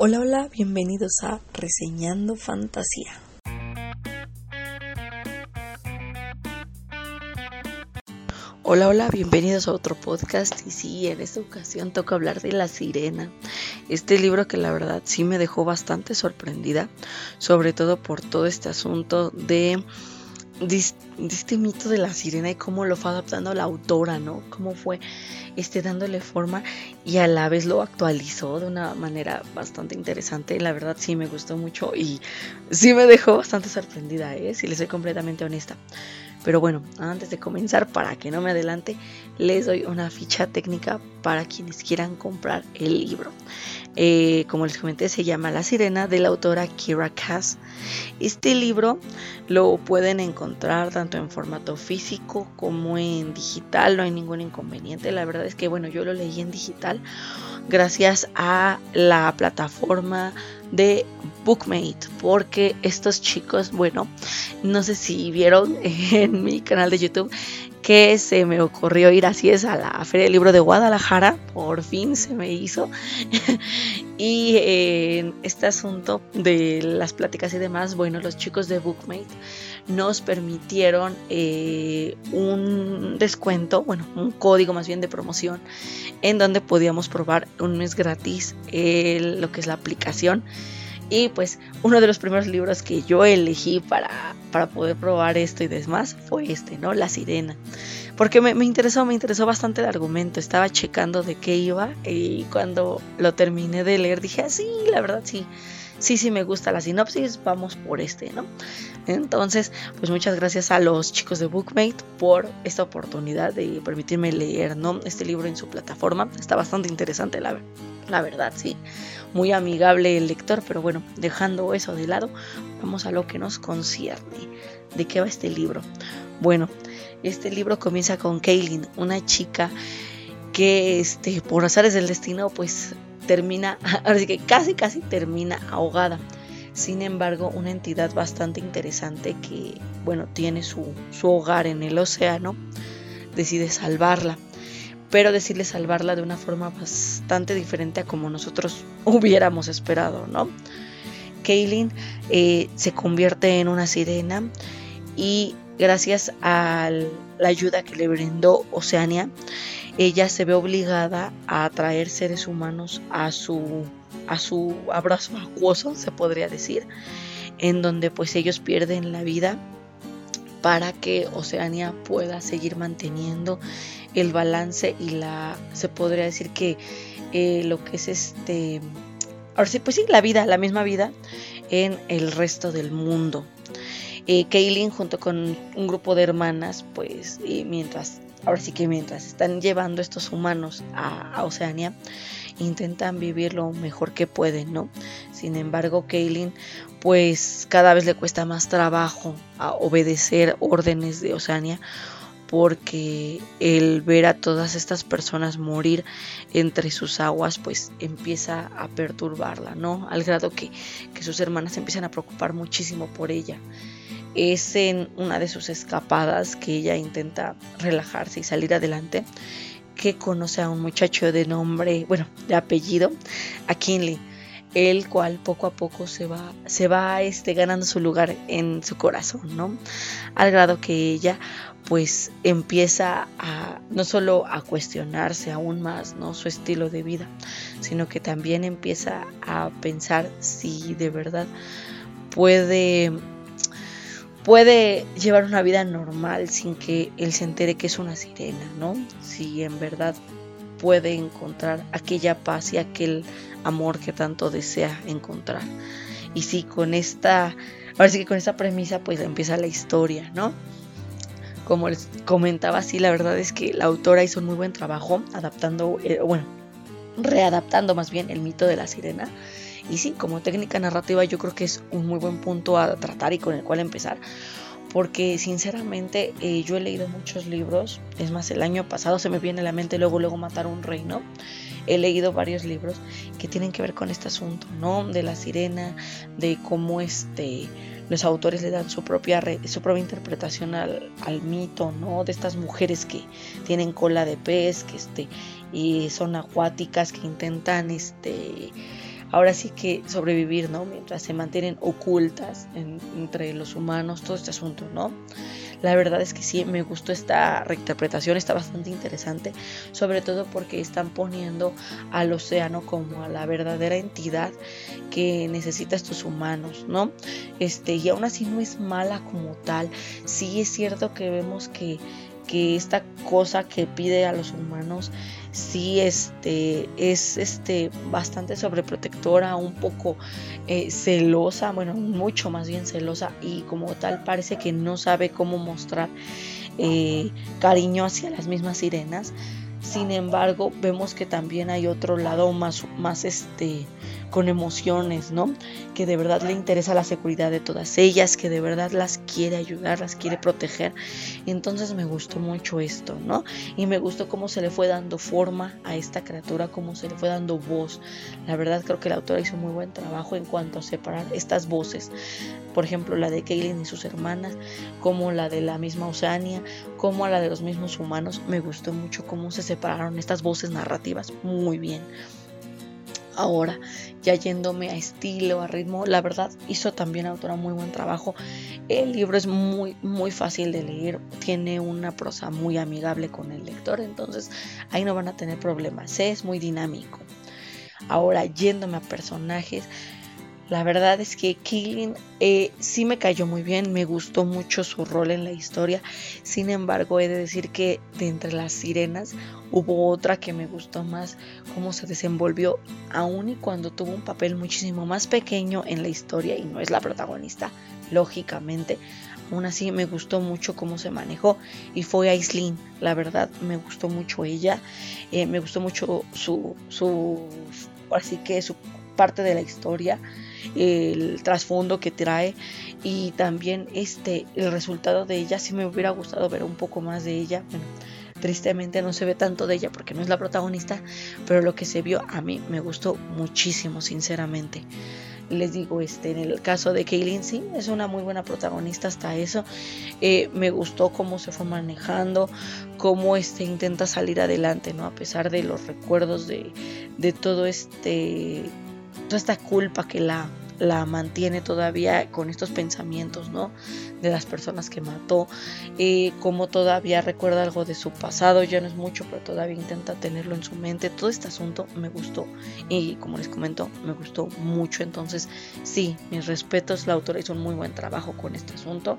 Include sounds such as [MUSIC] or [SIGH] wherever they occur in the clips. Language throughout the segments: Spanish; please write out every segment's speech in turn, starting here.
Hola, hola, bienvenidos a Reseñando Fantasía. Hola, hola, bienvenidos a otro podcast y sí, en esta ocasión toca hablar de La Sirena, este libro que la verdad sí me dejó bastante sorprendida, sobre todo por todo este asunto de de, este mito de la sirena y cómo lo fue adaptando la autora, ¿no? Cómo fue este, dándole forma y a la vez lo actualizó de una manera bastante interesante. La verdad sí me gustó mucho y sí me dejó bastante sorprendida, ¿eh? si les soy completamente honesta. Pero bueno, antes de comenzar, para que no me adelante, les doy una ficha técnica para quienes quieran comprar el libro. Eh, como les comenté, se llama La Sirena de la autora Kira Cass. Este libro lo pueden encontrar tanto en formato físico como en digital, no hay ningún inconveniente. La verdad es que, bueno, yo lo leí en digital gracias a la plataforma de Bookmate, porque estos chicos, bueno, no sé si vieron [LAUGHS] en mi canal de YouTube que se me ocurrió ir así es a la Feria del Libro de Guadalajara, por fin se me hizo. [LAUGHS] y en este asunto de las pláticas y demás, bueno, los chicos de Bookmate nos permitieron eh, un descuento, bueno, un código más bien de promoción, en donde podíamos probar un mes gratis lo que es la aplicación y pues uno de los primeros libros que yo elegí para, para poder probar esto y demás fue este, ¿no? La sirena. Porque me, me, interesó, me interesó bastante el argumento. Estaba checando de qué iba y cuando lo terminé de leer dije, ah, sí, la verdad sí, sí, sí me gusta la sinopsis, vamos por este, ¿no? Entonces, pues muchas gracias a los chicos de Bookmate por esta oportunidad de permitirme leer, ¿no? Este libro en su plataforma. Está bastante interesante, la, verdad, sí muy amigable el lector, pero bueno, dejando eso de lado, vamos a lo que nos concierne. ¿De qué va este libro? Bueno, este libro comienza con Kaylin, una chica que este, por azares del destino pues termina, [LAUGHS] ahora sí que casi casi termina ahogada. Sin embargo, una entidad bastante interesante que, bueno, tiene su, su hogar en el océano, decide salvarla pero decirle salvarla de una forma bastante diferente a como nosotros [LAUGHS] hubiéramos esperado, ¿no? Kaylin eh, se convierte en una sirena y gracias a la ayuda que le brindó Oceania, ella se ve obligada a atraer seres humanos a su, a su abrazo acuoso, se podría decir, en donde pues ellos pierden la vida para que Oceania pueda seguir manteniendo el balance y la, se podría decir que eh, lo que es este, ahora sí, pues sí, la vida, la misma vida en el resto del mundo. Eh, Kaylin junto con un grupo de hermanas, pues y mientras, ahora sí que mientras están llevando estos humanos a, Oceania, intentan vivir lo mejor que pueden, ¿no? Sin embargo, Kaylin pues cada vez le cuesta más trabajo a obedecer órdenes de Oceania porque el ver a todas estas personas morir entre sus aguas pues empieza a perturbarla, ¿no? Al grado que, que sus hermanas empiezan a preocupar muchísimo por ella. Es en una de sus escapadas que ella intenta relajarse y salir adelante que conoce a un muchacho de nombre, bueno, de apellido, a Kinley el cual poco a poco se va, se va este, ganando su lugar en su corazón, ¿no? Al grado que ella pues empieza a no solo a cuestionarse aún más, ¿no? Su estilo de vida, sino que también empieza a pensar si de verdad puede puede llevar una vida normal sin que él se entere que es una sirena, ¿no? Si en verdad puede encontrar aquella paz y aquel amor que tanto desea encontrar. Y sí, con esta, ahora sí que con esta premisa pues empieza la historia, ¿no? Como les comentaba, sí, la verdad es que la autora hizo un muy buen trabajo adaptando, eh, bueno, readaptando más bien el mito de la sirena. Y sí, como técnica narrativa yo creo que es un muy buen punto a tratar y con el cual empezar, porque sinceramente eh, yo he leído muchos libros, es más, el año pasado se me viene a la mente luego, luego matar un reino, he leído varios libros que tienen que ver con este asunto, ¿no? De la sirena, de cómo este, los autores le dan su propia, su propia interpretación al, al mito, ¿no? De estas mujeres que tienen cola de pez, que este, y son acuáticas, que intentan este, ahora sí que sobrevivir, ¿no? Mientras se mantienen ocultas entre los humanos, todo este asunto, ¿no? La verdad es que sí, me gustó esta reinterpretación, está bastante interesante, sobre todo porque están poniendo al océano como a la verdadera entidad que necesita estos humanos, ¿no? Este, y aún así no es mala como tal, sí es cierto que vemos que que esta cosa que pide a los humanos sí este, es este, bastante sobreprotectora, un poco eh, celosa, bueno, mucho más bien celosa y como tal parece que no sabe cómo mostrar eh, cariño hacia las mismas sirenas. Sin embargo, vemos que también hay otro lado más, más este, con emociones, ¿no? Que de verdad le interesa la seguridad de todas ellas, que de verdad las quiere ayudar, las quiere proteger. Entonces me gustó mucho esto, ¿no? Y me gustó cómo se le fue dando forma a esta criatura, cómo se le fue dando voz. La verdad creo que la autora hizo muy buen trabajo en cuanto a separar estas voces. Por ejemplo, la de Kaylin y sus hermanas, como la de la misma Oceania, como la de los mismos humanos. Me gustó mucho cómo se separaron estas voces narrativas muy bien ahora ya yéndome a estilo, a ritmo, la verdad hizo también autora muy buen trabajo. El libro es muy muy fácil de leer, tiene una prosa muy amigable con el lector, entonces ahí no van a tener problemas, es muy dinámico. Ahora yéndome a personajes, la verdad es que Killing eh, sí me cayó muy bien, me gustó mucho su rol en la historia. Sin embargo, he de decir que de entre las sirenas hubo otra que me gustó más cómo se desenvolvió, aun y cuando tuvo un papel muchísimo más pequeño en la historia y no es la protagonista, lógicamente. Aún así me gustó mucho cómo se manejó y fue Aislinn, la verdad me gustó mucho ella, eh, me gustó mucho su, su, así que su parte de la historia el trasfondo que trae y también este el resultado de ella si me hubiera gustado ver un poco más de ella tristemente no se ve tanto de ella porque no es la protagonista pero lo que se vio a mí me gustó muchísimo sinceramente les digo, este, en el caso de Kaylin, sí, es una muy buena protagonista hasta eso. Eh, me gustó cómo se fue manejando, cómo este, intenta salir adelante, ¿no? A pesar de los recuerdos de, de todo este toda esta culpa que la, la mantiene todavía con estos pensamientos, ¿no? De las personas que mató, eh, como todavía recuerda algo de su pasado, ya no es mucho, pero todavía intenta tenerlo en su mente. Todo este asunto me gustó y como les comento, me gustó mucho. Entonces, sí, mis respetos, la autora hizo un muy buen trabajo con este asunto.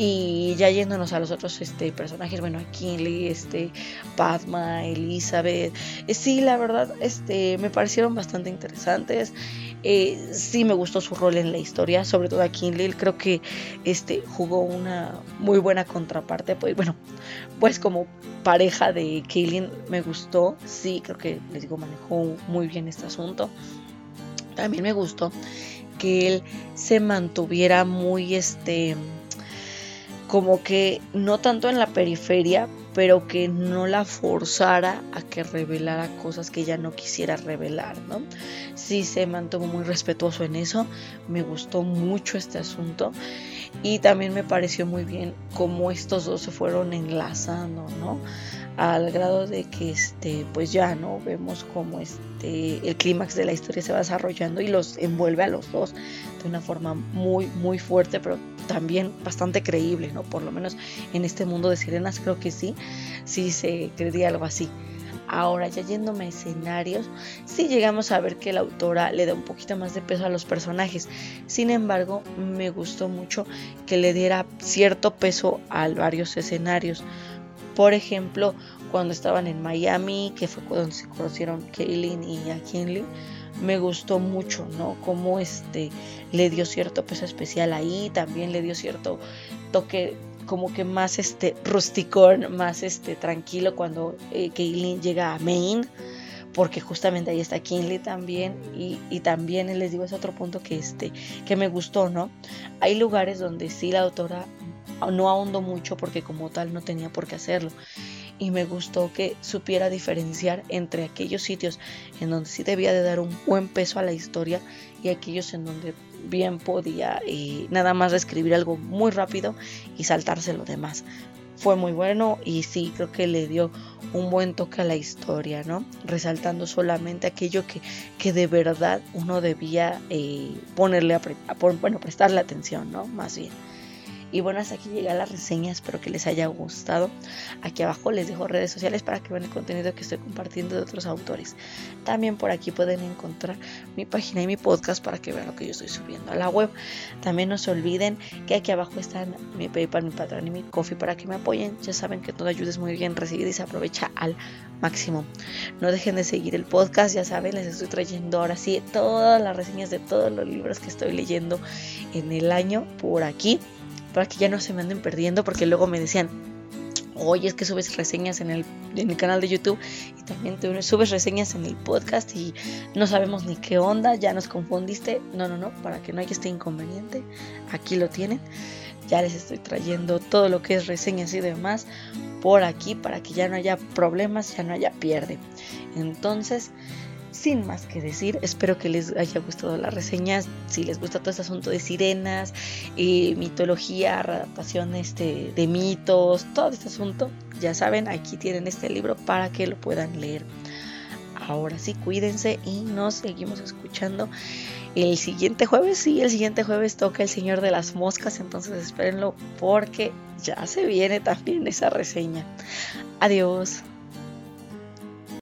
Y ya yéndonos a los otros este, personajes, bueno, Kinley, este, Padma, Elizabeth, eh, sí, la verdad, este, me parecieron bastante interesantes. Eh, sí me gustó su rol en la historia, sobre todo a Kinley, creo que este, jugó una muy buena contraparte, pues bueno, pues como pareja de Kaylin me gustó, sí, creo que les digo, manejó muy bien este asunto. También me gustó que él se mantuviera muy, este, como que no tanto en la periferia, pero que no la forzara a que revelara cosas que ella no quisiera revelar, ¿no? Sí se mantuvo muy respetuoso en eso, me gustó mucho este asunto y también me pareció muy bien cómo estos dos se fueron enlazando, ¿no? Al grado de que este, pues ya no vemos cómo este el clímax de la historia se va desarrollando y los envuelve a los dos de una forma muy muy fuerte, pero también bastante creíble, ¿no? Por lo menos en este mundo de sirenas creo que sí, sí se creería algo así. Ahora, ya yéndome a escenarios, sí llegamos a ver que la autora le da un poquito más de peso a los personajes. Sin embargo, me gustó mucho que le diera cierto peso a varios escenarios. Por ejemplo, cuando estaban en Miami, que fue cuando se conocieron Kaylin y a me gustó mucho, ¿no? Como este le dio cierto peso especial ahí, también le dio cierto toque como que más este rusticón, más este tranquilo cuando eh, llega a Maine, porque justamente ahí está Kinley también y, y, también les digo es otro punto que este que me gustó, ¿no? Hay lugares donde sí la autora no ahondó mucho porque como tal no tenía por qué hacerlo y me gustó que supiera diferenciar entre aquellos sitios en donde sí debía de dar un buen peso a la historia y aquellos en donde bien podía eh, nada más escribir algo muy rápido y saltarse lo demás. fue muy bueno y sí, creo que le dio un buen toque a la historia, ¿no? Resaltando solamente aquello que, que de verdad uno debía eh, ponerle a, bueno, prestarle atención, ¿no? Más bien. Y bueno, hasta aquí llega la reseña, espero que les haya gustado. Aquí abajo les dejo redes sociales para que vean el contenido que estoy compartiendo de otros autores. También por aquí pueden encontrar mi página y mi podcast para que vean lo que yo estoy subiendo a la web. También no se olviden que aquí abajo están mi PayPal, mi Patreon y mi Coffee para que me apoyen. Ya saben que toda ayuda es muy bien recibida y se aprovecha al máximo. No dejen de seguir el podcast, ya saben, les estoy trayendo ahora sí todas las reseñas de todos los libros que estoy leyendo en el año por aquí para que ya no se me anden perdiendo, porque luego me decían, oye, es que subes reseñas en el, en el canal de YouTube y también te subes reseñas en el podcast y no sabemos ni qué onda, ya nos confundiste. No, no, no, para que no haya este inconveniente, aquí lo tienen. Ya les estoy trayendo todo lo que es reseñas y demás por aquí para que ya no haya problemas, ya no haya pierde. Entonces, sin más que decir, espero que les haya gustado la reseña. Si les gusta todo este asunto de sirenas, eh, mitología, adaptación este, de mitos, todo este asunto, ya saben, aquí tienen este libro para que lo puedan leer. Ahora sí, cuídense y nos seguimos escuchando el siguiente jueves. Sí, el siguiente jueves toca El Señor de las Moscas, entonces espérenlo porque ya se viene también esa reseña. Adiós.